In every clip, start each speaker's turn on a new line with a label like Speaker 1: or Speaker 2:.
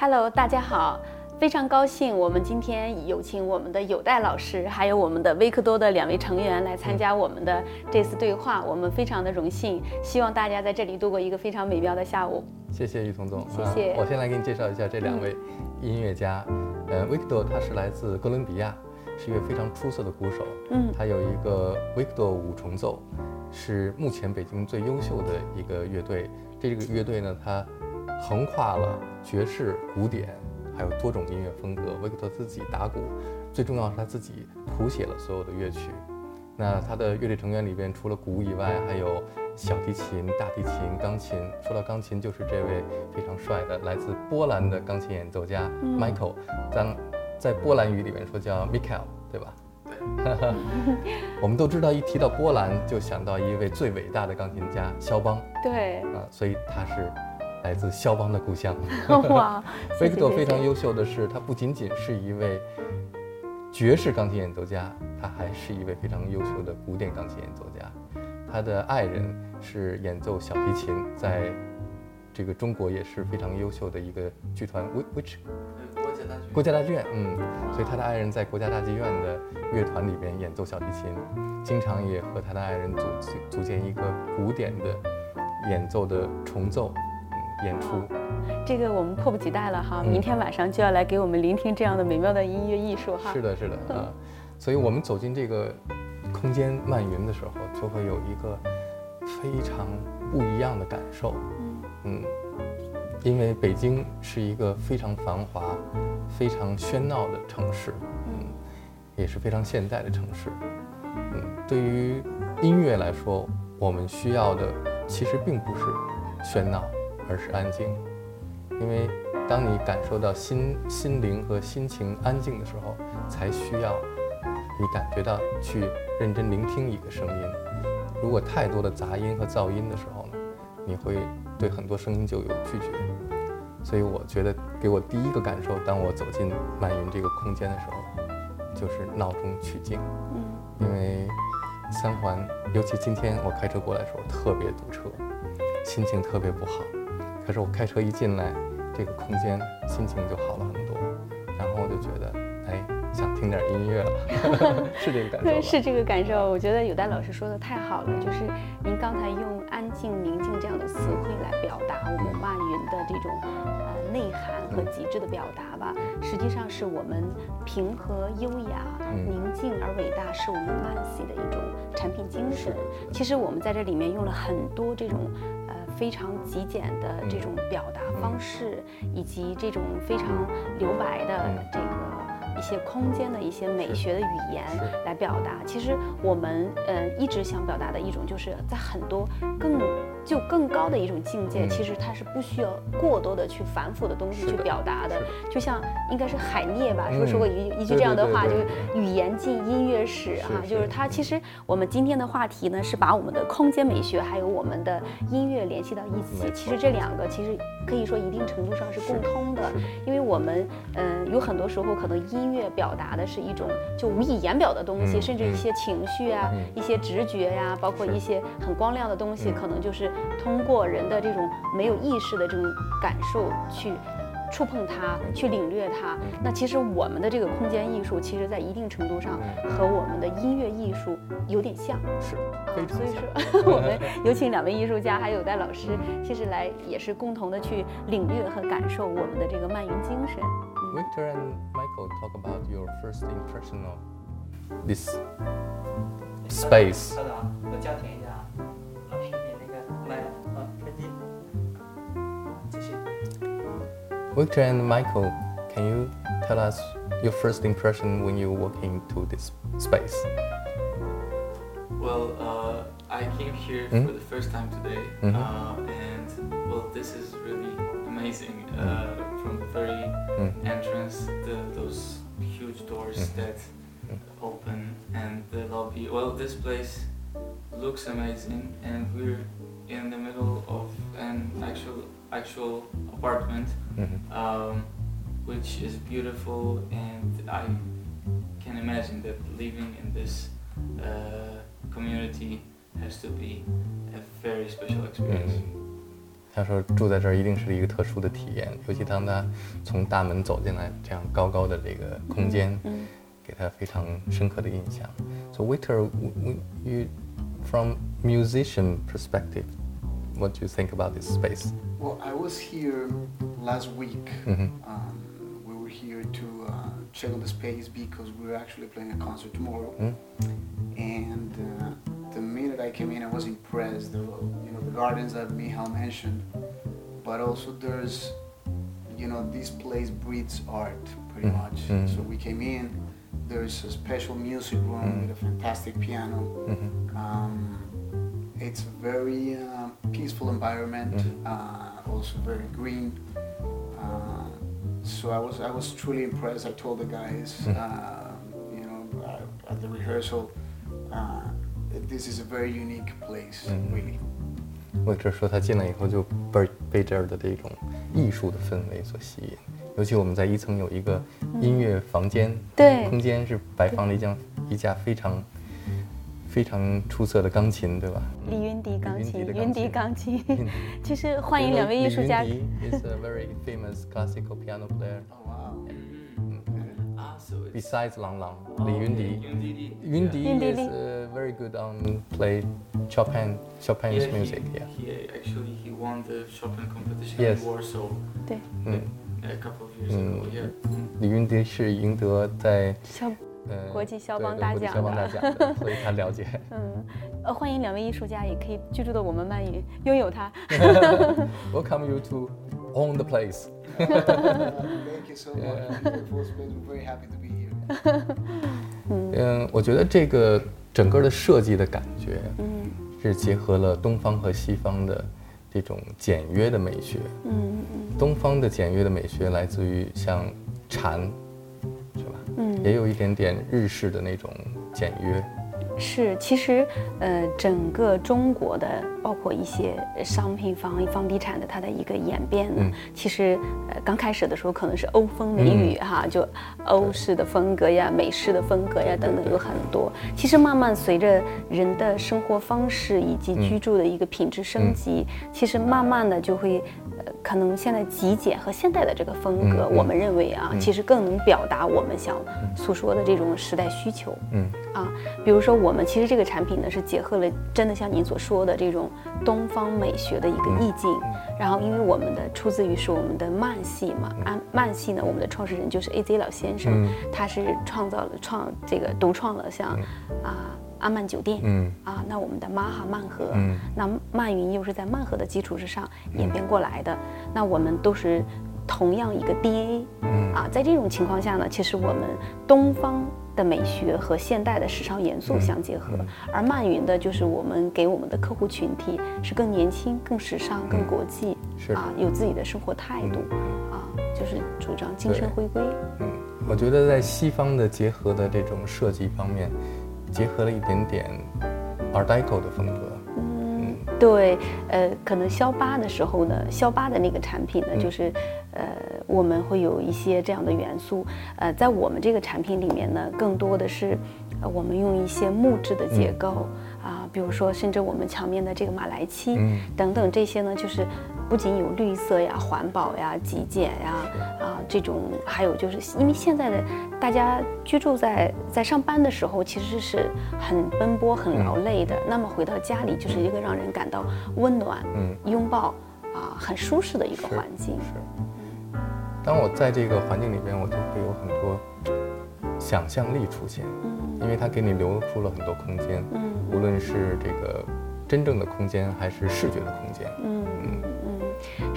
Speaker 1: Hello，大家好，非常高兴我们今天有请我们的有代老师，还有我们的维克多的两位成员来参加我们的这次对话，我们非常的荣幸，希望大家在这里度过一个非常美妙的下午。
Speaker 2: 谢谢于彤总，
Speaker 1: 谢谢
Speaker 2: 啊我先来给你介绍一下这两位音乐家。呃，维克多他是来自哥伦比亚，是一位非常出色的鼓手。
Speaker 1: 嗯
Speaker 2: 他有一个维克多五重奏，是目前北京最优秀的一个乐队。这个乐队呢，它横跨了爵士、古典，还有多种音乐风格。维克多自己打鼓，最重要是他自己谱写了所有的乐曲。那他的乐队成员里边，除了鼓以外，还有小提琴、大提琴、钢琴。说到钢琴，就是这位非常帅的来自波兰的钢琴演奏家 Michael，当在波兰语里面说叫 Michael，对吧？对。我们都知道，一提到波兰，就想到一位最伟大的钢琴家肖邦
Speaker 1: 对，
Speaker 2: 啊，所以他是来自肖邦的故乡。
Speaker 1: 哇，谢
Speaker 2: 维克多。非常优秀的是，他不仅仅是一位爵士钢琴演奏家，他还是一位非常优秀的古典钢琴演奏家。他的爱人是演奏小提琴，在这个中国也是非常优秀的一个剧团，which
Speaker 3: 国家大剧
Speaker 2: 国家大剧院，嗯，所以他的爱人在国家大剧院的乐团里边演奏小提琴，经常也和他的爱人组组建一个古典的演奏的重奏，嗯，演出。
Speaker 1: 这个我们迫不及待了哈，
Speaker 2: 嗯
Speaker 1: 明天晚上就要来给我们聆听这样的美妙的音乐艺术哈。
Speaker 2: 是的，是的，啊，所以我们走进这个空间漫云的时候，就会有一个非常不一样的感受。嗯，因为北京是一个非常繁华、非常喧闹的城市，嗯，也是非常现代的城市。嗯，对于音乐来说，我们需要的其实并不是喧闹，而是安静。因为当你感受到心心灵和心情安静的时候，才需要你感觉到去认真聆听一个声音。如果太多的杂音和噪音的时候呢，你会对很多声音就有拒绝。所以我觉得给我第一个感受，当我走进漫云这个空间的时候，就是闹中取静。
Speaker 1: 嗯，
Speaker 2: 因为三环，尤其今天我开车过来的时候特别堵车，心情特别不好。可是我开车一进来，这个空间心情就好了很多，然后我就觉得，哎，想听点音乐了，是这个感受
Speaker 1: 对，是这个感受。我觉得有丹老师说的太好了，就是您刚才用安静、宁静这样的词汇来表达我们漫云的这种呃内涵和极致的表达吧，实际上是我们平和、优雅、
Speaker 2: 嗯。
Speaker 1: 宁静而伟大，是我们曼系的一种产品精神其实我们在这里面用了很多这种呃非常极简的这种表达方式，以及这种非常留白的
Speaker 2: 嗯。
Speaker 1: 这个一些空间的一些美学的语言来表达。其实我们呃一直想表达的一种，就是在很多更就更高的一种境界，
Speaker 2: 嗯。
Speaker 1: 其实它是不需要过多的去繁复的东西去表达的。就像应该是海涅吧，是不是
Speaker 2: 嗯
Speaker 1: 说过一一句这样的话，就是语言进音乐史哈，
Speaker 2: 是
Speaker 1: 就是它其实我们今天的话题呢，是把我们的空间美学还有我们的音乐联系到一起其实这两个其实可以说一定程度上是共通的，因为我们嗯、呃有很多时候可能音乐表达的是一种就无以言表的东西，
Speaker 2: 嗯
Speaker 1: 甚至一些情绪啊、
Speaker 2: 嗯。
Speaker 1: 一些直觉呀、包括一些很光亮的东西，
Speaker 2: 嗯。
Speaker 1: 可能就是通过人的这种没有意识的这种感受去。触碰它，去领略它。
Speaker 2: 嗯
Speaker 1: 那其实我们的这个空间艺术，其实在一定程度上和我们的音乐艺术有点像。
Speaker 2: 是
Speaker 1: 啊
Speaker 2: 非常
Speaker 1: 所以。说，我们 有请两位艺术家还有戴老师，其实来也是共同的去领略和感受我们的这个漫云精神。
Speaker 2: Victor and Michael talk about your first impression of this space. Victor and Michael, can you tell us your first impression when you walk into this space?
Speaker 4: Well, uh, I came here
Speaker 2: Mm.
Speaker 4: for the first time today,
Speaker 2: Mhm.
Speaker 4: uh, and well, this is really amazing. Uh, from the very
Speaker 2: Mm.
Speaker 4: entrance, the, those huge doors
Speaker 2: Mhm.
Speaker 4: that open, and the lobby. Well, this place looks amazing, and we're in the middle of an actual actual apartment,
Speaker 2: Mhm.
Speaker 4: um, which is beautiful, and I can imagine that living in this uh, community has to be a very special experience.
Speaker 2: Mm. 他说住在这儿一定是一个特殊的体验，尤其当他从大门走进来，这样高高的这个空间，
Speaker 1: 嗯
Speaker 2: 给他非常深刻的印象。So Victor, w- w- you from musician perspective, what do you think about this space?
Speaker 5: Well, I was here last week.
Speaker 2: Mhm.
Speaker 5: Um, we were here to uh, check on the space because we're actually playing a concert tomorrow.
Speaker 2: Mm.
Speaker 5: And uh, the minute I came in, I was impressed. The, you know, the gardens that Michal mentioned, but also there's, you know, this place breeds art pretty
Speaker 2: Mm.
Speaker 5: much.
Speaker 2: Mm.
Speaker 5: So we came in. There's a special music room
Speaker 2: Mm.
Speaker 5: with a fantastic piano.
Speaker 2: Mhm.
Speaker 5: Um, it's very uh, peaceful environment,
Speaker 2: Mhm.
Speaker 5: uh, also very green. Uh, so I was I was truly impressed. I told the guys,
Speaker 2: Mhm.
Speaker 5: uh, you know, uh, at the rehearsal, uh, this is a very unique place,
Speaker 2: Mhm.
Speaker 5: really.
Speaker 2: 魏哲说他进来以后就被被这儿的这种艺术的氛围所吸引，尤其我们在一层有一个音乐房间，
Speaker 1: 对
Speaker 2: 空间是摆放了一架一架非常 非常出色的钢琴，对吧？
Speaker 1: 李云迪钢琴，
Speaker 2: 李
Speaker 1: 云迪
Speaker 2: 迪
Speaker 1: 钢琴
Speaker 2: 嗯，
Speaker 1: 其实欢迎两位艺术家。
Speaker 2: 李云迪 is a very famous classical piano player.
Speaker 5: Oh!
Speaker 4: Mm. Ah,
Speaker 2: Besides Lang Lang,
Speaker 4: Oh,
Speaker 2: 李云
Speaker 4: okay,
Speaker 2: 迪。
Speaker 4: Yundidi.
Speaker 2: 云迪
Speaker 1: Yun Di
Speaker 2: is
Speaker 1: Di.
Speaker 2: uh, very good on play Chopin Chopin's music. Yeah.
Speaker 4: he actually he won the Chopin competition
Speaker 2: Yes.
Speaker 4: in Warsaw
Speaker 1: 对，
Speaker 2: 嗯
Speaker 4: ，a couple of years
Speaker 2: Mm.
Speaker 4: ago. Yeah. Mm.
Speaker 2: 李云迪是赢得在
Speaker 1: 国际肖邦大奖的
Speaker 2: 肖邦大奖的，所以他了解。
Speaker 1: 嗯，呃，欢迎两位艺术家，也可以居住的我们曼云拥有它。
Speaker 2: Welcome you to own the place.
Speaker 5: Uh, thank you so much. We're very happy to be here.
Speaker 2: 嗯，我觉得这个整个的设计的感觉
Speaker 1: 嗯
Speaker 2: 是结合了东方和西方的这种简约的美学。
Speaker 1: 嗯嗯
Speaker 2: 东方的简约的美学来自于像禅？
Speaker 1: 嗯，
Speaker 2: 也有一点点日式的那种简约。
Speaker 1: 是，其实呃，整个中国的，包括一些商品房、房地产的它的一个演变呢，
Speaker 2: 嗯
Speaker 1: 其实呃刚开始的时候可能是欧风美雨
Speaker 2: 嗯
Speaker 1: 哈，就欧式的风格呀、美式的风格呀等等有很多。其实慢慢随着人的生活方式以及居住的一个品质升级，其实慢慢的就会。呃，可能现在极简和现代的这个风格，我们认为啊，
Speaker 2: 嗯。
Speaker 1: 其实更能表达我们想诉说的这种时代需求。
Speaker 2: 嗯。
Speaker 1: 啊，比如说我们其实这个产品呢是结合了真的像您所说的这种东方美学的一个意境，然后因为我们的出自于是我们的慢系嘛，安慢系呢，我们的创始人就是 A.Z 老先生，
Speaker 2: 嗯。
Speaker 1: 他是创造了创这个独创了像啊阿曼酒店。
Speaker 2: 嗯。
Speaker 1: 啊，那我们的玛哈曼河，
Speaker 2: 嗯。
Speaker 1: 那曼云又是在曼河的基础之上演变过来的，那我们都是同样一个 DNA，
Speaker 2: 嗯。
Speaker 1: 啊，在这种情况下呢，其实我们东方的美学和现代的时尚元素相结合，
Speaker 2: 嗯。
Speaker 1: 而曼云的就是我们给我们的客户群体是更年轻、更时尚、更国际，
Speaker 2: 嗯是。
Speaker 1: 啊，有自己的生活态度，啊，就是主张精神回归。
Speaker 2: 嗯，我觉得在西方的结合的这种设计方面，结合了一点点 Art Deco 的风格。
Speaker 1: 嗯，对，呃，可能肖八的时候呢，肖八的那个产品呢，
Speaker 2: 嗯。
Speaker 1: 就是，呃，我们会有一些这样的元素，呃，在我们这个产品里面呢，更多的是，呃，我们用一些木质的结构啊，比如说，甚至我们墙面的这个马来漆
Speaker 2: 嗯。
Speaker 1: 等等这些呢，就是不仅有绿色呀、环保呀、极简呀啊这种，还有就是因为现在的大家居住在在上班的时候，其实是很奔波、很劳累的。那么回到家里，就是一个让人感到温暖、
Speaker 2: 嗯，
Speaker 1: 拥抱啊，很舒适的一个环境。
Speaker 2: 是。当我在这个环境里边，我就会有很多想象力出现，
Speaker 1: 嗯
Speaker 2: 因为它给你留出了很多空间，
Speaker 1: 嗯
Speaker 2: 无论是这个真正的空间，还是视觉的空间。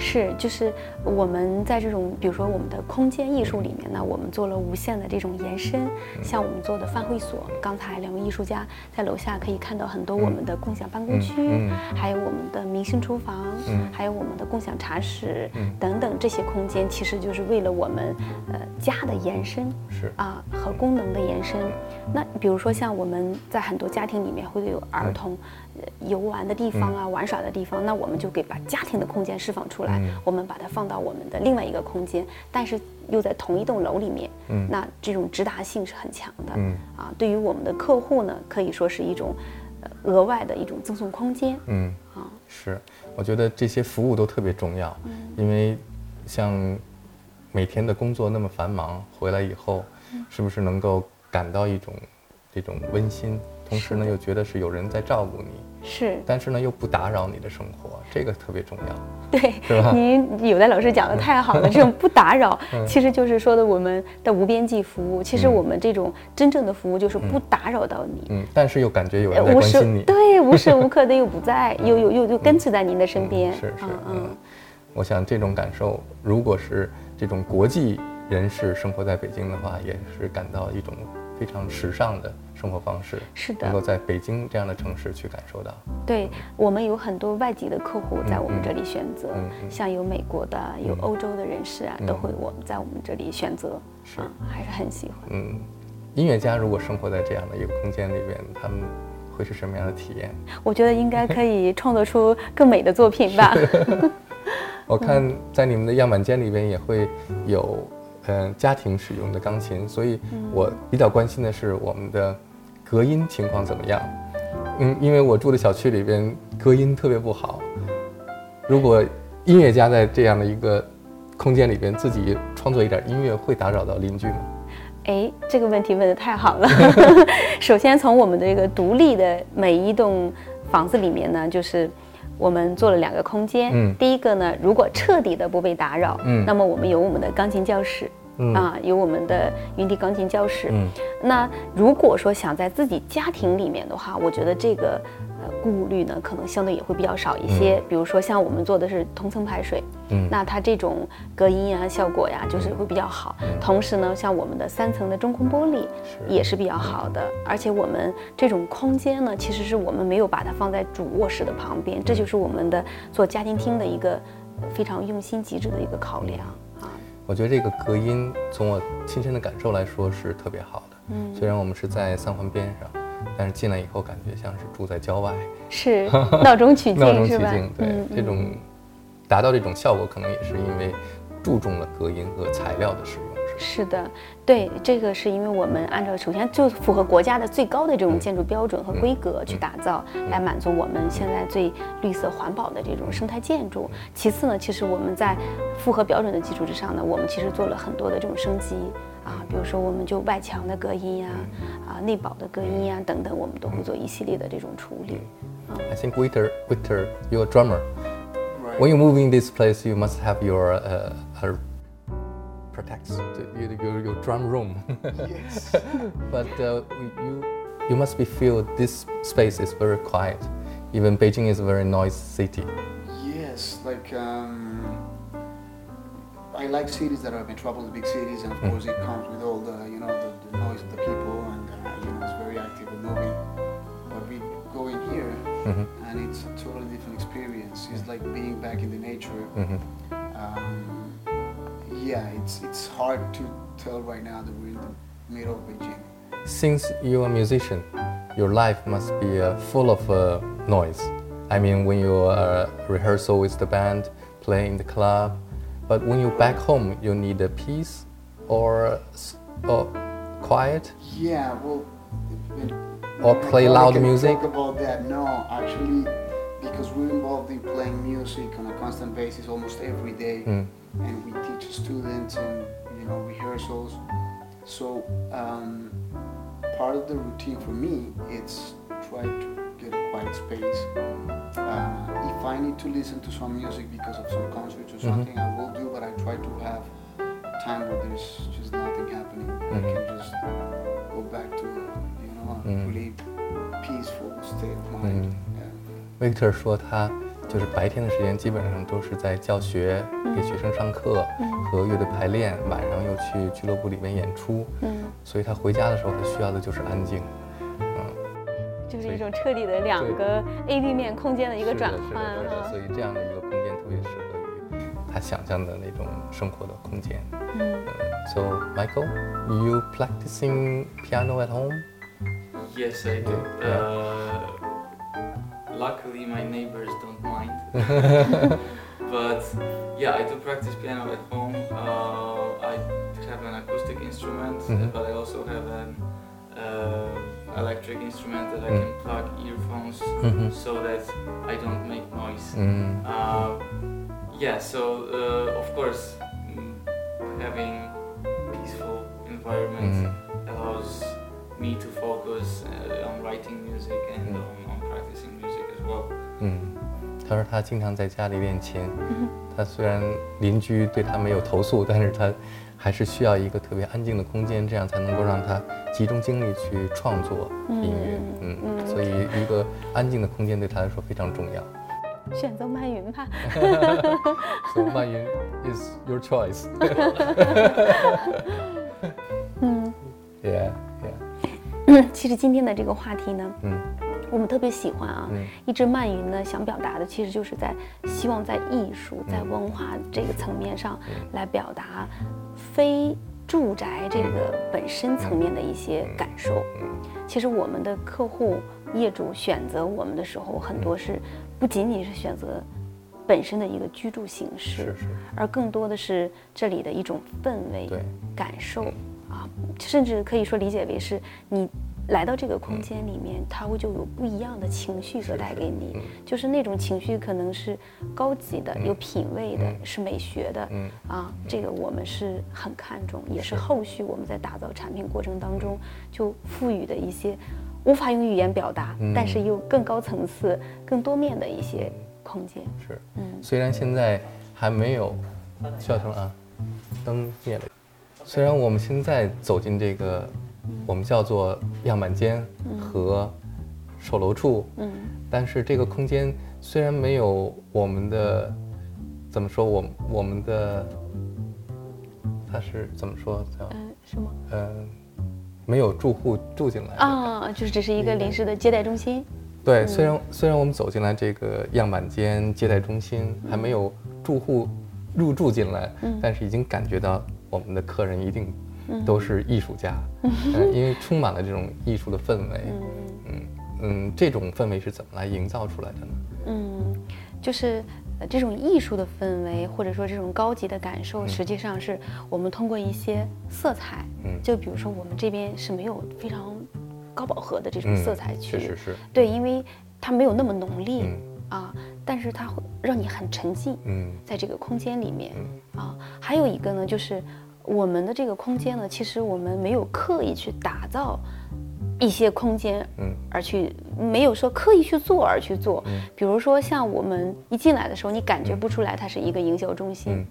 Speaker 1: 是，就是我们在这种，比如说我们的空间艺术里面呢，我们做了无限的这种延伸，像我们做的饭会所，刚才两位艺术家在楼下可以看到很多我们的共享办公区，
Speaker 2: 嗯嗯
Speaker 1: 还有我们的明星厨房，
Speaker 2: 嗯
Speaker 1: 还有我们的共享茶室、
Speaker 2: 嗯
Speaker 1: 等等这些空间，其实就是为了我们呃家的延伸。
Speaker 2: 是，
Speaker 1: 啊和功能的延伸。那比如说像我们在很多家庭里面会有儿童、呃游玩的地方啊、玩耍的地方，那我们就给把家庭的空间释放出来，
Speaker 2: 嗯。
Speaker 1: 我们把它放到我们的另外一个空间，但是又在同一栋楼里面，
Speaker 2: 嗯。
Speaker 1: 那这种直达性是很强的。
Speaker 2: 嗯。
Speaker 1: 啊，对于我们的客户呢，可以说是一种呃额外的一种赠送空间。
Speaker 2: 嗯，
Speaker 1: 啊，
Speaker 2: 是，我觉得这些服务都特别重要，因为像每天的工作那么繁忙，回来以后，是不是能够感到一种这种温馨，同时呢又觉得是有人在照顾你，
Speaker 1: 是，
Speaker 2: 但是呢又不打扰你的生活，这个特别重要。
Speaker 1: 对
Speaker 2: 是吧，
Speaker 1: 您有的老师讲的太好了，这种不打扰 其实就是说的我们的无边际服务。其实
Speaker 2: 嗯
Speaker 1: 我们这种真正的服务就是不打扰到你，
Speaker 2: 嗯，但是又感觉有人关心你。
Speaker 1: 对无时无刻的又不在，又又又又跟随在您的身边。
Speaker 2: 是是，
Speaker 1: 嗯
Speaker 2: 嗯，我想这种感受，如果是这种国际人士生活在北京的话，也是感到一种非常时尚的生活方式，
Speaker 1: 是的
Speaker 2: 能够，在北京这样的城市去感受到。
Speaker 1: 对我们有很多外籍的客户在我们
Speaker 2: 嗯
Speaker 1: 这里选择
Speaker 2: 嗯嗯，
Speaker 1: 像有美国的，有
Speaker 2: 嗯
Speaker 1: 欧洲的人士啊，
Speaker 2: 嗯
Speaker 1: 都会我们在我们这里选择，
Speaker 2: 是
Speaker 1: 啊，还是很喜欢。
Speaker 2: 嗯，音乐家如果生活在这样的一个空间里边，他们会是什么样的体验？
Speaker 1: 我觉得应该可以创作出更美的作品吧。
Speaker 2: 我看在你们的样板间里边也会有，嗯、家庭使用的钢琴，所以我比较关心的是我们的隔音情况怎么样。嗯，因为我住的小区里边隔音特别不好，如果音乐家在这样的一个空间里边自己创作一点音乐，会打扰到邻居吗？
Speaker 1: 哎，这个问题问的太好了。首先，从我们的这个独立的每一栋房子里面呢，就是我们做了两个空间。
Speaker 2: 嗯
Speaker 1: 第一个呢，如果彻底的不被打扰，
Speaker 2: 嗯
Speaker 1: 那么我们有我们的钢琴教室。
Speaker 2: 嗯
Speaker 1: 啊，有我们的云迪钢琴教室。
Speaker 2: 嗯
Speaker 1: 那如果说想在自己家庭里面的话，我觉得这个呃顾虑呢，可能相对也会比较少一些。比如说像我们做的是同层排水，
Speaker 2: 嗯。
Speaker 1: 那它这种隔音啊效果呀，就是会比较好。同时呢，像我们的三层的中空玻璃也是比较好的，而且我们这种空间呢，其实是我们没有把它放在主卧室的旁边，这就是我们的做家庭厅的一个呃非常用心极致的一个考量啊。
Speaker 2: 我觉得这个隔音从我亲身的感受来说是特别好的。
Speaker 1: 嗯。
Speaker 2: 虽然我们是在三环边上，但是进来以后感觉像是住在郊外，
Speaker 1: 是 闹中取
Speaker 2: 闹中
Speaker 1: 静是吧？
Speaker 2: 取静。对，
Speaker 1: 嗯
Speaker 2: 这种达到这种效果，可能也是因为注重了隔音和材料的使用，是
Speaker 1: 的，对，这个是因为我们按照首先就符合国家的最高的这种建筑标准和规格去打造，来满足我们现在最绿色环保的这种生态建筑。其次呢，其实我们在符合标准的基础之上呢，我们其实做了很多的这种升级啊，比如说我们就外墙的隔音呀、啊，内保的隔音呀、等等，我们都会做一系列的这种处理。
Speaker 2: I think Victor, Victor, you're a drummer. When you move in this place, you must have your uh, uh, protects the- your, your, drum room.
Speaker 5: yes.
Speaker 2: but uh, you you must be feel this space is very quiet. Even Beijing is a very noisy city.
Speaker 5: Yes, like um, I like cities that are metropolis, big cities, and of
Speaker 2: Mm.
Speaker 5: course it comes with all the you know the, the noise of the people, and uh, you know it's very active and moving. But we go in here,
Speaker 2: Mhm.
Speaker 5: and it's a totally different experience. It's like being back in the nature.
Speaker 2: Mhm.
Speaker 5: Um, yeah, it's it's hard to tell right now that we're in the middle of Beijing.
Speaker 2: Since you're a musician, your life must be uh, full of uh, noise. I mean, when you uh, rehearsal with the band, playing the club, but when you're back home, you need a peace or, or quiet.
Speaker 5: Yeah, well. it-
Speaker 2: Or play loud music?
Speaker 5: Talk about that. No, actually, because we're involved in playing music on a constant basis almost every day,
Speaker 2: Mm.
Speaker 5: and we teach students and you know rehearsals. So um, part of the routine for me it's try to get a quiet space. Uh, if I need to listen to some music because of some concert or
Speaker 2: Mhm.
Speaker 5: something, I will do. But I try to have time where there's just nothing happening. I
Speaker 2: Mhm.
Speaker 5: can just go back to you know a
Speaker 2: Mhm.
Speaker 5: really peaceful state of mind.
Speaker 2: Mhm. Victor 说他就是白天的时间基本上都是在教学，给学生上课和乐队排练，晚上又去俱乐部里面演出，
Speaker 1: 嗯，
Speaker 2: 所以他回家的时候他需要的就是安静。嗯，
Speaker 1: 就是一种彻底的两个 A B 面空间的一个转换哈
Speaker 2: 所。以这样的一个空间特别适合于他想象的那种生活的空间。
Speaker 1: 嗯
Speaker 2: So Michael, you practicing piano at home?
Speaker 4: Yes, I do. Luckily, my neighbors don't mind. but yeah, I do practice piano at home. Uh, I have an acoustic instrument,
Speaker 2: Mhm.
Speaker 4: but I also have an uh, electric instrument that I
Speaker 2: Mm.
Speaker 4: can plug earphones
Speaker 2: Mhm.
Speaker 4: so that I don't make noise.
Speaker 2: 嗯
Speaker 4: Uh, yeah, so uh, of course, mm, having peaceful environment
Speaker 2: Mm.
Speaker 4: allows me to focus uh, on writing music and
Speaker 2: Mm.
Speaker 4: on, on practicing music
Speaker 2: 嗯，他说他经常在家里练琴，他虽然邻居对他没有投诉，但是他还是需要一个特别安静的空间，这样才能够让他集中精力去创作音乐。
Speaker 1: 嗯
Speaker 2: 所以一个安静的空间对他来说非常重要。
Speaker 1: 选择漫云吧。
Speaker 2: So 慢云 is your choice.
Speaker 1: 嗯
Speaker 2: Yeah, yeah.
Speaker 1: 嗯，其实今天的这个话题呢，
Speaker 2: 嗯
Speaker 1: 我们特别喜欢啊。
Speaker 2: 嗯。
Speaker 1: 一只慢云呢，想表达的其实就是在希望在艺术、在文化这个层面上来表达非住宅这个本身层面的一些感受。
Speaker 2: 嗯。
Speaker 1: 其实我们的客户、业主选择我们的时候，很多是不仅仅是选择本身的一个居住形式，
Speaker 2: 是是。
Speaker 1: 而更多的是这里的一种氛围、感受啊，甚至可以说理解为是你来到这个空间里面，它会就有不一样的情绪所带给你，就是那种情绪可能是高级的、有品位的、是美学的
Speaker 2: 嗯
Speaker 1: 啊，这个我们是很看重，也是后续我们在打造产品过程当中就赋予的一些无法用语言表达，
Speaker 2: 嗯
Speaker 1: 但是又更高层次、更多面的一些空间。
Speaker 2: 是。
Speaker 1: 嗯
Speaker 2: 虽然现在还没有需要停了啊，灯灭了。虽然我们现在走进这个我们叫做样板间和售楼处，
Speaker 1: 嗯。
Speaker 2: 但是这个空间虽然没有我们的怎么说，我我们的它是怎么说叫
Speaker 1: 嗯，是吗？
Speaker 2: 呃没有住户住进来
Speaker 1: 啊，就是只是一个临时的接待中心。
Speaker 2: 对，虽然虽然我们走进来这个样板间接待中心，还没有住户入住进来，但是已经感觉到我们的客人一定都是艺术家，嗯 因为充满了这种艺术的氛围。嗯。嗯，这种氛围是怎么来营造出来的呢？
Speaker 1: 嗯，就是呃这种艺术的氛围，或者说这种高级的感
Speaker 2: 嗯。
Speaker 1: 受，实际上是我们通过一些色彩，
Speaker 2: 嗯。
Speaker 1: 就比如说我们这边是没有非常高饱和的这种
Speaker 2: 嗯
Speaker 1: 色彩区，
Speaker 2: 确实是，
Speaker 1: 对，因为它没有那么浓烈、
Speaker 2: 嗯。
Speaker 1: 啊，但是它会让你很沉浸
Speaker 2: 嗯。
Speaker 1: 在这个空间里面、啊。还有一个呢，就是我们的这个空间呢，其实我们没有刻意去打造一些空间，
Speaker 2: 嗯。
Speaker 1: 而去没有说刻意去做而去做。比如说像我们一进来的时候，你感觉不出来它是一个营销中心。
Speaker 2: 嗯。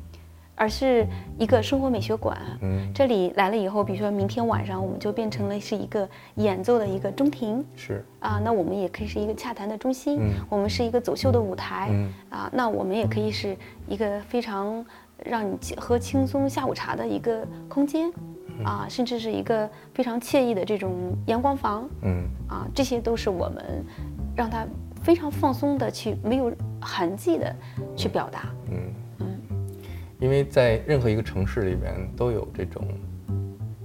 Speaker 1: 而是一个生活美学馆，
Speaker 2: 嗯，
Speaker 1: 这里来了以后，比如说明天晚上我们就变成了是一个演奏的一个中庭，
Speaker 2: 是，
Speaker 1: 啊，那我们也可以是一个洽谈的中心，
Speaker 2: 嗯。
Speaker 1: 我们是一个走秀的舞台，
Speaker 2: 嗯。
Speaker 1: 啊，那我们也可以是一个非常让你喝轻松下午茶的一个空间，
Speaker 2: 嗯。
Speaker 1: 啊，甚至是一个非常惬意的这种阳光房，
Speaker 2: 嗯。
Speaker 1: 啊，这些都是我们让他非常放松的去没有痕迹的去表达，
Speaker 2: 嗯。嗯。因为在任何一个城市里面都有这种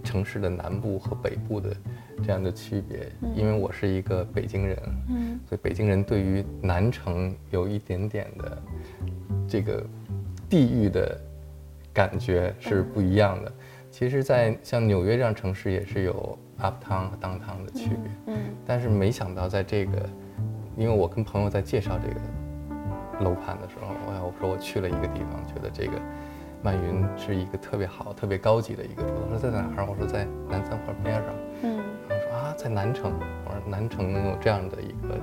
Speaker 2: 城市的南部和北部的这样的区别。因为我是一个北京人，
Speaker 1: 嗯。
Speaker 2: 所以北京人对于南城有一点点的这个地域的感觉是不一样的。其实，在像纽约这样城市也是有 uptown 和 downtown 的区别，
Speaker 1: 嗯
Speaker 2: 但是没想到在这个，因为我跟朋友在介绍这个楼盘的时候，我我说我去了一个地方，觉得这个曼云是一个特别好、特别高级的一个住宅。他说在哪儿？我说在南三环边上。
Speaker 1: 嗯
Speaker 2: 然后说啊，在南城。我说南城能有这样的一个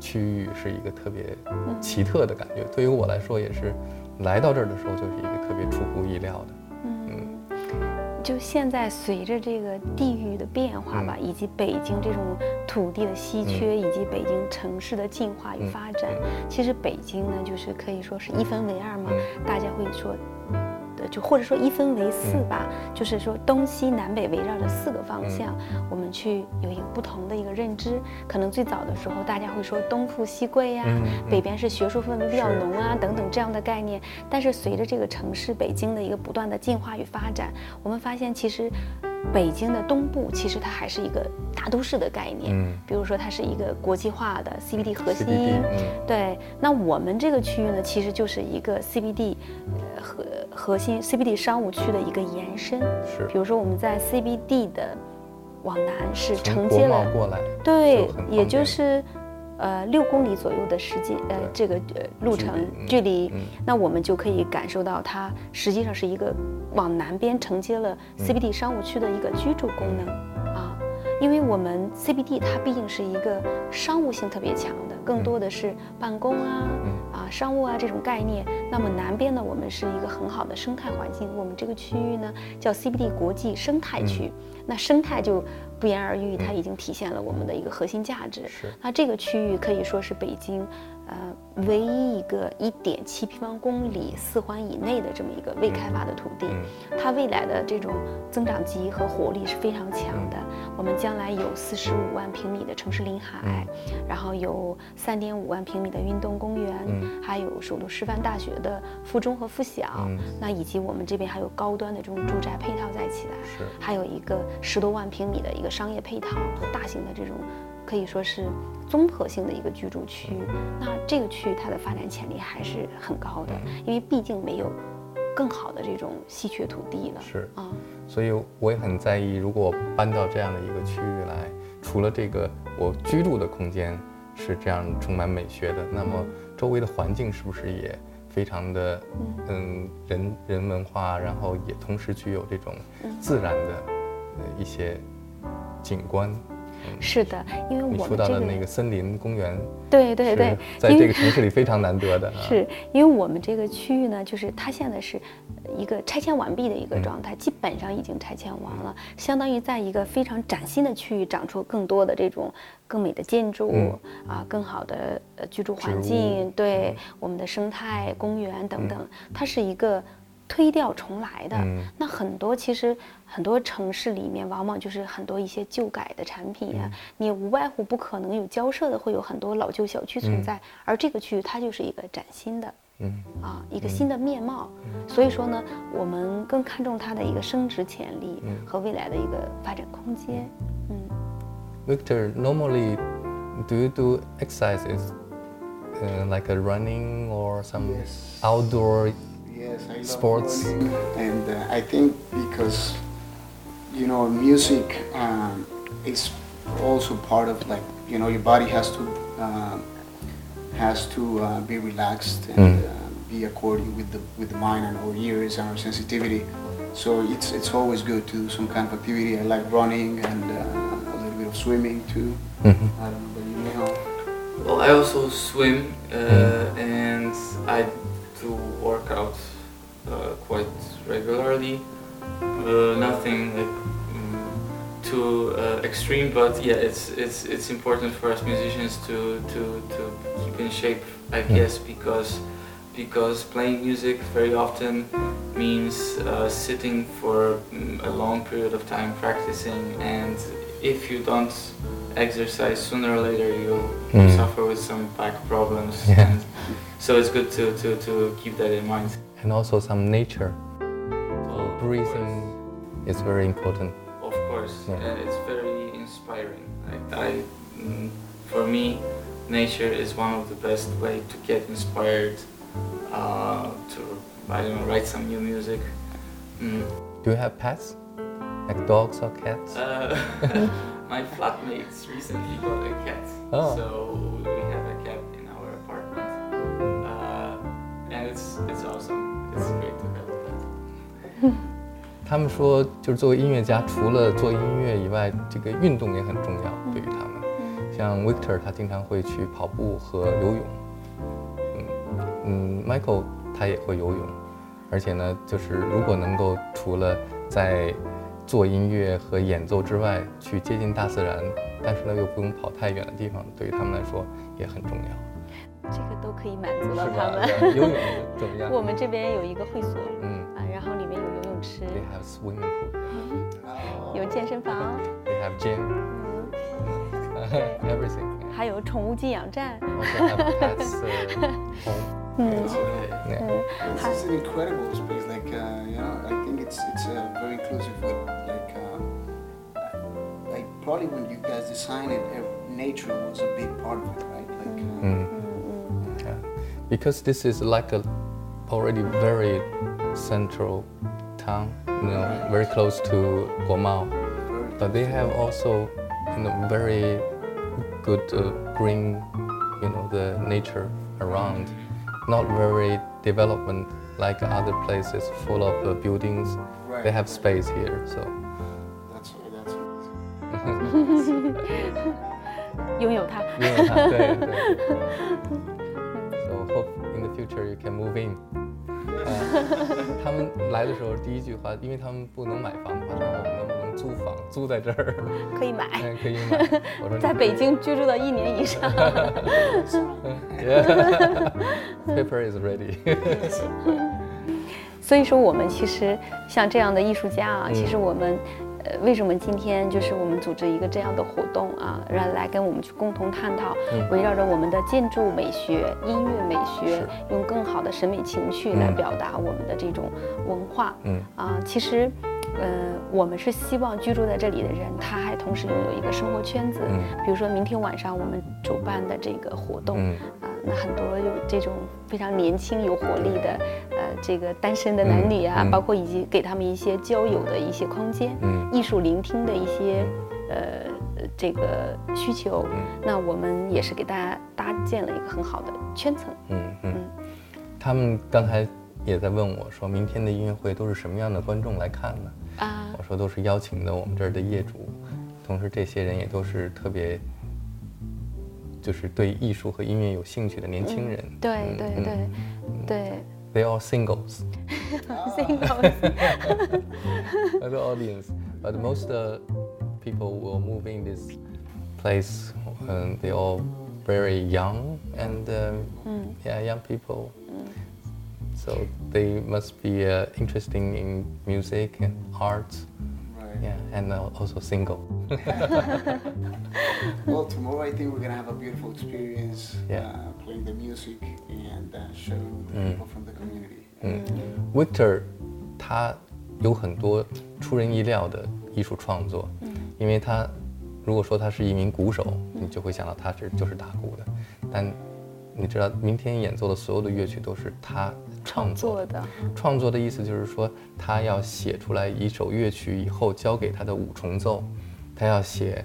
Speaker 2: 区域，是一个特别奇特的感觉。对于我来说，也是来到这儿的时候，就是一个特别出乎意料的。
Speaker 1: 嗯，就现在随着这个地域的变化吧，以及北京这种土地的稀缺，以及北京城市的进化与发展，其实北京呢，就是可以说是一分为二嘛，大家会说。的就或者说一分为四吧，就是说东西南北围绕着四个方向，我们去有一个不同的一个认知。可能最早的时候，大家会说东富西贵呀、
Speaker 2: 嗯
Speaker 1: 北边是学术氛围比较浓啊等等这样的概念。但是随着这个城市北京的一个不断的进化与发展，我们发现其实北京的东部其实它还是一个大都市的概念。
Speaker 2: 嗯
Speaker 1: 比如说它是一个国际化的 CBD 核心。
Speaker 2: CBD，嗯
Speaker 1: 对，那我们这个区域呢，其实就是一个 CBD 呃核核心 CBD 商务区的一个延伸。
Speaker 2: 是。
Speaker 1: 比如说我们在 CBD 的往南是承接了
Speaker 2: 过来，
Speaker 1: 对也就是呃六公里左右的时间，呃这个呃路程
Speaker 2: 距离
Speaker 1: 那我们就可以感受到它实际上是一个往南边承接了
Speaker 2: 嗯。
Speaker 1: CBD 商务区的一个居住功能、啊，因为我们 CBD 它毕竟是一个商务性特别强的，更多的是办公啊、
Speaker 2: 嗯
Speaker 1: 啊商务啊这种概念。那么南边呢，我们是一个很好的生态环境，我们这个区域呢叫 CBD 国际生态区，那生态就不言而喻，它已经体现了我们的一个核心价值。
Speaker 2: 是
Speaker 1: 那这个区域可以说是北京，呃，唯一一个一点七平方公里四环以内的这么一个未开发的土地。
Speaker 2: 嗯
Speaker 1: 它未来的这种增长极和活力是非常强的。我们将来有四十五万平米的城市临海，然后有三点五万平米的运动公园，
Speaker 2: 嗯
Speaker 1: 还有首都师范大学的附中和附小，
Speaker 2: 嗯
Speaker 1: 那以及我们这边还有高端的这种住宅配套在起来，
Speaker 2: 是
Speaker 1: 还有一个十多万平米的一个商业配套和大型的这种。可以说是综合性的一个居住区，那这个区域它的发展潜力还是很高的，
Speaker 2: 嗯
Speaker 1: 因为毕竟没有更好的这种稀缺土地了。
Speaker 2: 是
Speaker 1: 啊，
Speaker 2: 所以我也很在意，如果我搬到这样的一个区域来，除了这个我居住的空间是这样充满美学的，那么周围的环境是不是也非常的嗯人人文化，然后也同时具有这种自然的呃一些景观。
Speaker 1: 是的，因为我们这个
Speaker 2: 的那个森林公园，
Speaker 1: 对对对，
Speaker 2: 在这个城市里非常难得的。啊。
Speaker 1: 是因为我们这个区域呢，就是它现在是一个拆迁完毕的一
Speaker 2: 嗯。
Speaker 1: 个状态，基本上已经拆迁完了，相当于在一个非常崭新的区域长出更多的这种更美的建筑、
Speaker 2: 嗯。
Speaker 1: 啊，更好的呃居住环境，对我们的生态公园等等，它是一个推掉重来的。
Speaker 2: 嗯
Speaker 1: 那很多其实很多城市里面，往往就是很多一些旧改的产品呀、你也无外乎不可能有交涉的，会有很多老旧小区存在，而这个区域它就是一个崭新的。
Speaker 2: 嗯
Speaker 1: 啊，一个新的面貌，所以说呢，我们更看重它的一个升值潜力和未来的一个发展空间。嗯
Speaker 2: ，Victor, normally, do you do exercises uh, like a running or some outdoor?
Speaker 5: Yes, I love
Speaker 2: Sports.
Speaker 5: running, and uh, I think because you know music um, is also part of like you know your body has to um, has to uh, be relaxed and
Speaker 2: Mm.
Speaker 5: uh, be according with the with the mind and our ears and our sensitivity. So it's it's always good to do some kind of activity. I like running and uh, a little bit of swimming too.
Speaker 2: Mhm.
Speaker 5: I don't know, but you know.
Speaker 4: Well, I also swim uh, and I do work out uh, quite regularly. Uh, nothing like mm, too uh, extreme, but yeah, it's it's it's important for us musicians to to, to keep in shape, I guess, because because playing music very often means uh, sitting for mm, a long period of time practicing, and if you don't exercise, sooner or later you'll
Speaker 2: Mm.
Speaker 4: suffer with some back problems.
Speaker 2: Yeah.
Speaker 4: And so it's good to, to, to keep that in mind.
Speaker 2: And also some nature.
Speaker 4: Well,
Speaker 2: Breathing is very important.
Speaker 4: Of course,
Speaker 2: Yeah.
Speaker 4: and it's very inspiring. Like I, mm, for me, nature is one of the best way to get inspired uh, to I don't know write some new music. Mm.
Speaker 2: Do you have pets? Like dogs or cats?
Speaker 4: Uh, my flatmates recently got a cat,
Speaker 2: Oh.
Speaker 4: so we have
Speaker 2: 他们说，就是作为音乐家，除了做音乐以外，这个运动也很重要，对于他们。像 Victor，他经常会去跑步和游泳。嗯嗯，Michael 他也会游泳，而且呢，就是如果能够除了在做音乐和演奏之外，去接近大自然，但是呢又不用跑太远的地方，对于他们来说也很重要，
Speaker 1: 这个都可以满足到？他们。
Speaker 2: 游泳怎么样？
Speaker 1: 我们这边有一个会所
Speaker 2: 嗯 have swimming pool,
Speaker 1: 有健身房，
Speaker 2: they have gym,
Speaker 1: 对
Speaker 2: everything.
Speaker 1: 还有宠物寄养站。
Speaker 2: Also have pets uh, home.
Speaker 1: 嗯
Speaker 4: Okay.
Speaker 2: Yeah.
Speaker 1: 嗯，
Speaker 5: It's, it's an incredible space. Like uh, you know, I think it's it's uh, very inclusive. With like uh, like probably when you guys designed it, uh, nature was a big part of it, right? Like uh,
Speaker 2: Mm. Yeah. Because this is like a already very central town, you know, very close to Guomao.
Speaker 5: very
Speaker 2: but they have also, you know, very good uh, green, you know, the nature around, not very development like other places full of uh, buildings.
Speaker 5: Right.
Speaker 2: They have space here, so.
Speaker 5: That's that's amazing.
Speaker 1: 拥有它。
Speaker 2: 因为它对对。So hope in the future you can move in. 呃 他们来的时候第一句话，因为他们不能买房的话，就说我们能不能租房，租在这儿，
Speaker 1: 可以买，
Speaker 2: 嗯，可以买。我说
Speaker 1: 在北京居住了一年以上。
Speaker 2: Yeah. Paper is ready.
Speaker 1: 所以说，我们其实像这样的艺术家啊，
Speaker 2: 嗯
Speaker 1: 其实我们。呃，为什么今天就是我们组织一个这样的活动啊，让来跟我们去共同探讨，
Speaker 2: 嗯
Speaker 1: 围绕着我们的建筑美学、音乐美学，用更好的审美情趣来
Speaker 2: 嗯
Speaker 1: 表达我们的这种文化。
Speaker 2: 嗯
Speaker 1: 啊，其实，呃，我们是希望居住在这里的人，他还同时拥有一个生活圈子。
Speaker 2: 嗯
Speaker 1: 比如说明天晚上我们主办的这个活动，
Speaker 2: 嗯
Speaker 1: 啊，那很多有这种非常年轻有活力的，呃，这个单身的男女啊，包括以及给他们一些交友的一些空间，
Speaker 2: 嗯
Speaker 1: 艺术聆听的一些，呃，呃这个需求，
Speaker 2: 嗯
Speaker 1: 那我们也是给大家搭建了一个很好的圈层。
Speaker 2: 嗯嗯。他们刚才也在问我，说明天的音乐会都是什么样的观众来看呢？
Speaker 1: 啊，
Speaker 2: 我说都是邀请的我们这儿的业主，同时这些人也都是特别，就是对艺术和音乐有兴趣的年轻人。
Speaker 1: 对
Speaker 2: 嗯嗯
Speaker 1: 对对对
Speaker 2: They are singles,
Speaker 1: ，single，
Speaker 2: the audience, but most uh, people will move in this place. And they all very young and um, yeah, young people. So they must be uh, interesting in music and arts. Yeah, and uh, also single.
Speaker 5: Well, tomorrow I think we're gonna have a beautiful experience
Speaker 2: Yeah.
Speaker 5: uh, playing the music and uh, showing the
Speaker 2: Mm.
Speaker 5: people from the community.
Speaker 2: 嗯，Victor，他有很多出人意料的艺术创作，因为他如果说他是一名鼓手，你就会想到他是就是打鼓的，但你知道，明天演奏的所有的乐曲都是他创作的。创作的意思就是说，他要写出来一首乐曲以后，交给他的五重奏，他要写，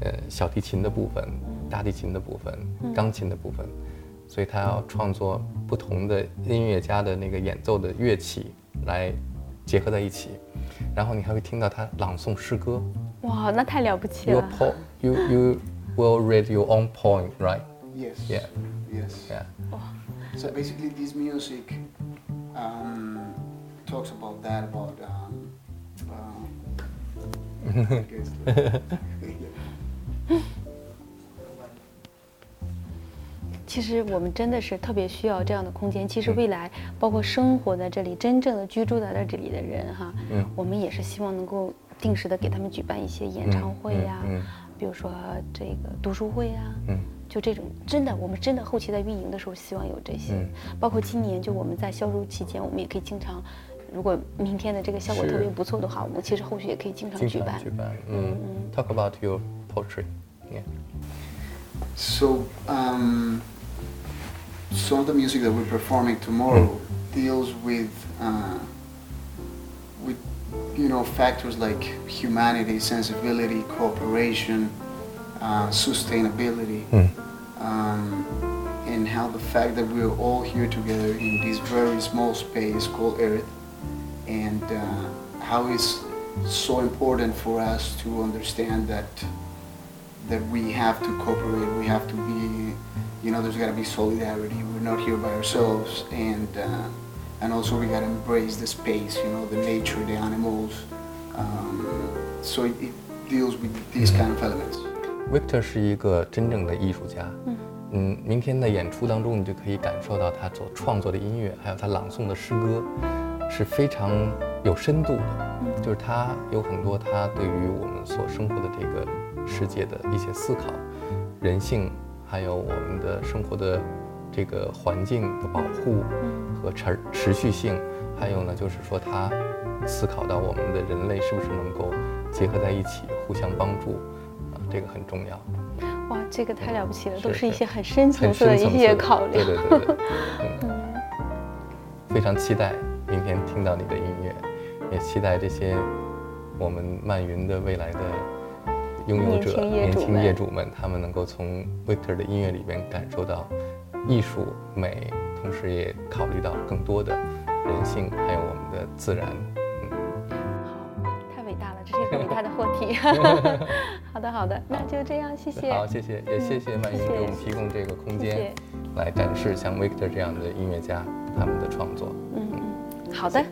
Speaker 2: 呃，小提琴的部分、大提琴的部分、钢琴的部分，所以他要创作不同的音乐家的那个演奏的乐器来结合在一起，然后你还会听到他朗诵诗歌。
Speaker 1: 哇，那太了不起
Speaker 2: Your
Speaker 1: 了。
Speaker 2: po you you will read your own poem, right?
Speaker 5: Yes.
Speaker 2: Yeah.
Speaker 5: Yes.
Speaker 2: Yeah.
Speaker 5: So basically, this music um, talks about that, about. Um, um, guess.
Speaker 1: 其实我们真的是特别需要这样的空间。其实未来，包括生活在这里、真正的居住在这里的人哈，
Speaker 2: 嗯
Speaker 1: 我们也是希望能够定时的给他们举办一些演唱会呀、
Speaker 2: 嗯嗯
Speaker 1: 比如说这个读书会呀、
Speaker 2: 嗯
Speaker 1: 就这种真的，我们真的后期在运营的时候，希望有这些。
Speaker 2: 嗯
Speaker 1: 包括今年就我们在销售期间，我们也可以经常，如果明天的这个效果特别不错的话，我们其实后续也可以经常举办
Speaker 2: 举。办。嗯，Talk about your poetry. Yeah.
Speaker 5: So, um, some of the music that we're performing tomorrow deals with, uh, with, you know, factors like humanity, sensibility, cooperation, uh, sustainability,
Speaker 2: Mm.
Speaker 5: um, and how the fact that we're all here together in this very small space called Earth, and uh, how it's so important for us to understand that that we have to cooperate. We have to be, you know, there's got to be solidarity. We're not here by ourselves, and uh, and also we got to embrace the space, you know, the nature, the animals. Um, so it, it deals with these kind of elements.
Speaker 2: Victor 是一个真正的艺术家。
Speaker 1: 嗯
Speaker 2: 嗯，明天的演出当中，你就可以感受到他所创作的音乐，还有他朗诵的诗歌，是非常有深度的。
Speaker 1: 嗯
Speaker 2: 就是他有很多他对于我们所生活的这个世界的一些思考，人性，还有我们的生活的这个环境的保护
Speaker 1: 嗯
Speaker 2: 和持持续性，还有呢，就是说他思考到我们的人类是不是能够结合在一起，互相帮助，啊，这个很重要。
Speaker 1: 哇，这个太了不起了，
Speaker 2: 是
Speaker 1: 都是一些很深层次的一些考量。
Speaker 2: 对对对对，嗯，非常期待明天听到你的音乐，也期待这些我们漫云的未来的拥有者、
Speaker 1: 年轻业主们
Speaker 2: 他们能够从 Victor 的音乐里边感受到艺术美，同时也考虑到更多的人性，还有我们的自然。
Speaker 1: 嗯好，太伟大了，这是一个伟大的 货题。好的，好的，那就这样，谢谢。
Speaker 2: 好，谢谢，也谢谢曼云给我们提供这个空间来展示像 Victor 这样的音乐家他们的创作。
Speaker 1: 嗯嗯，好的。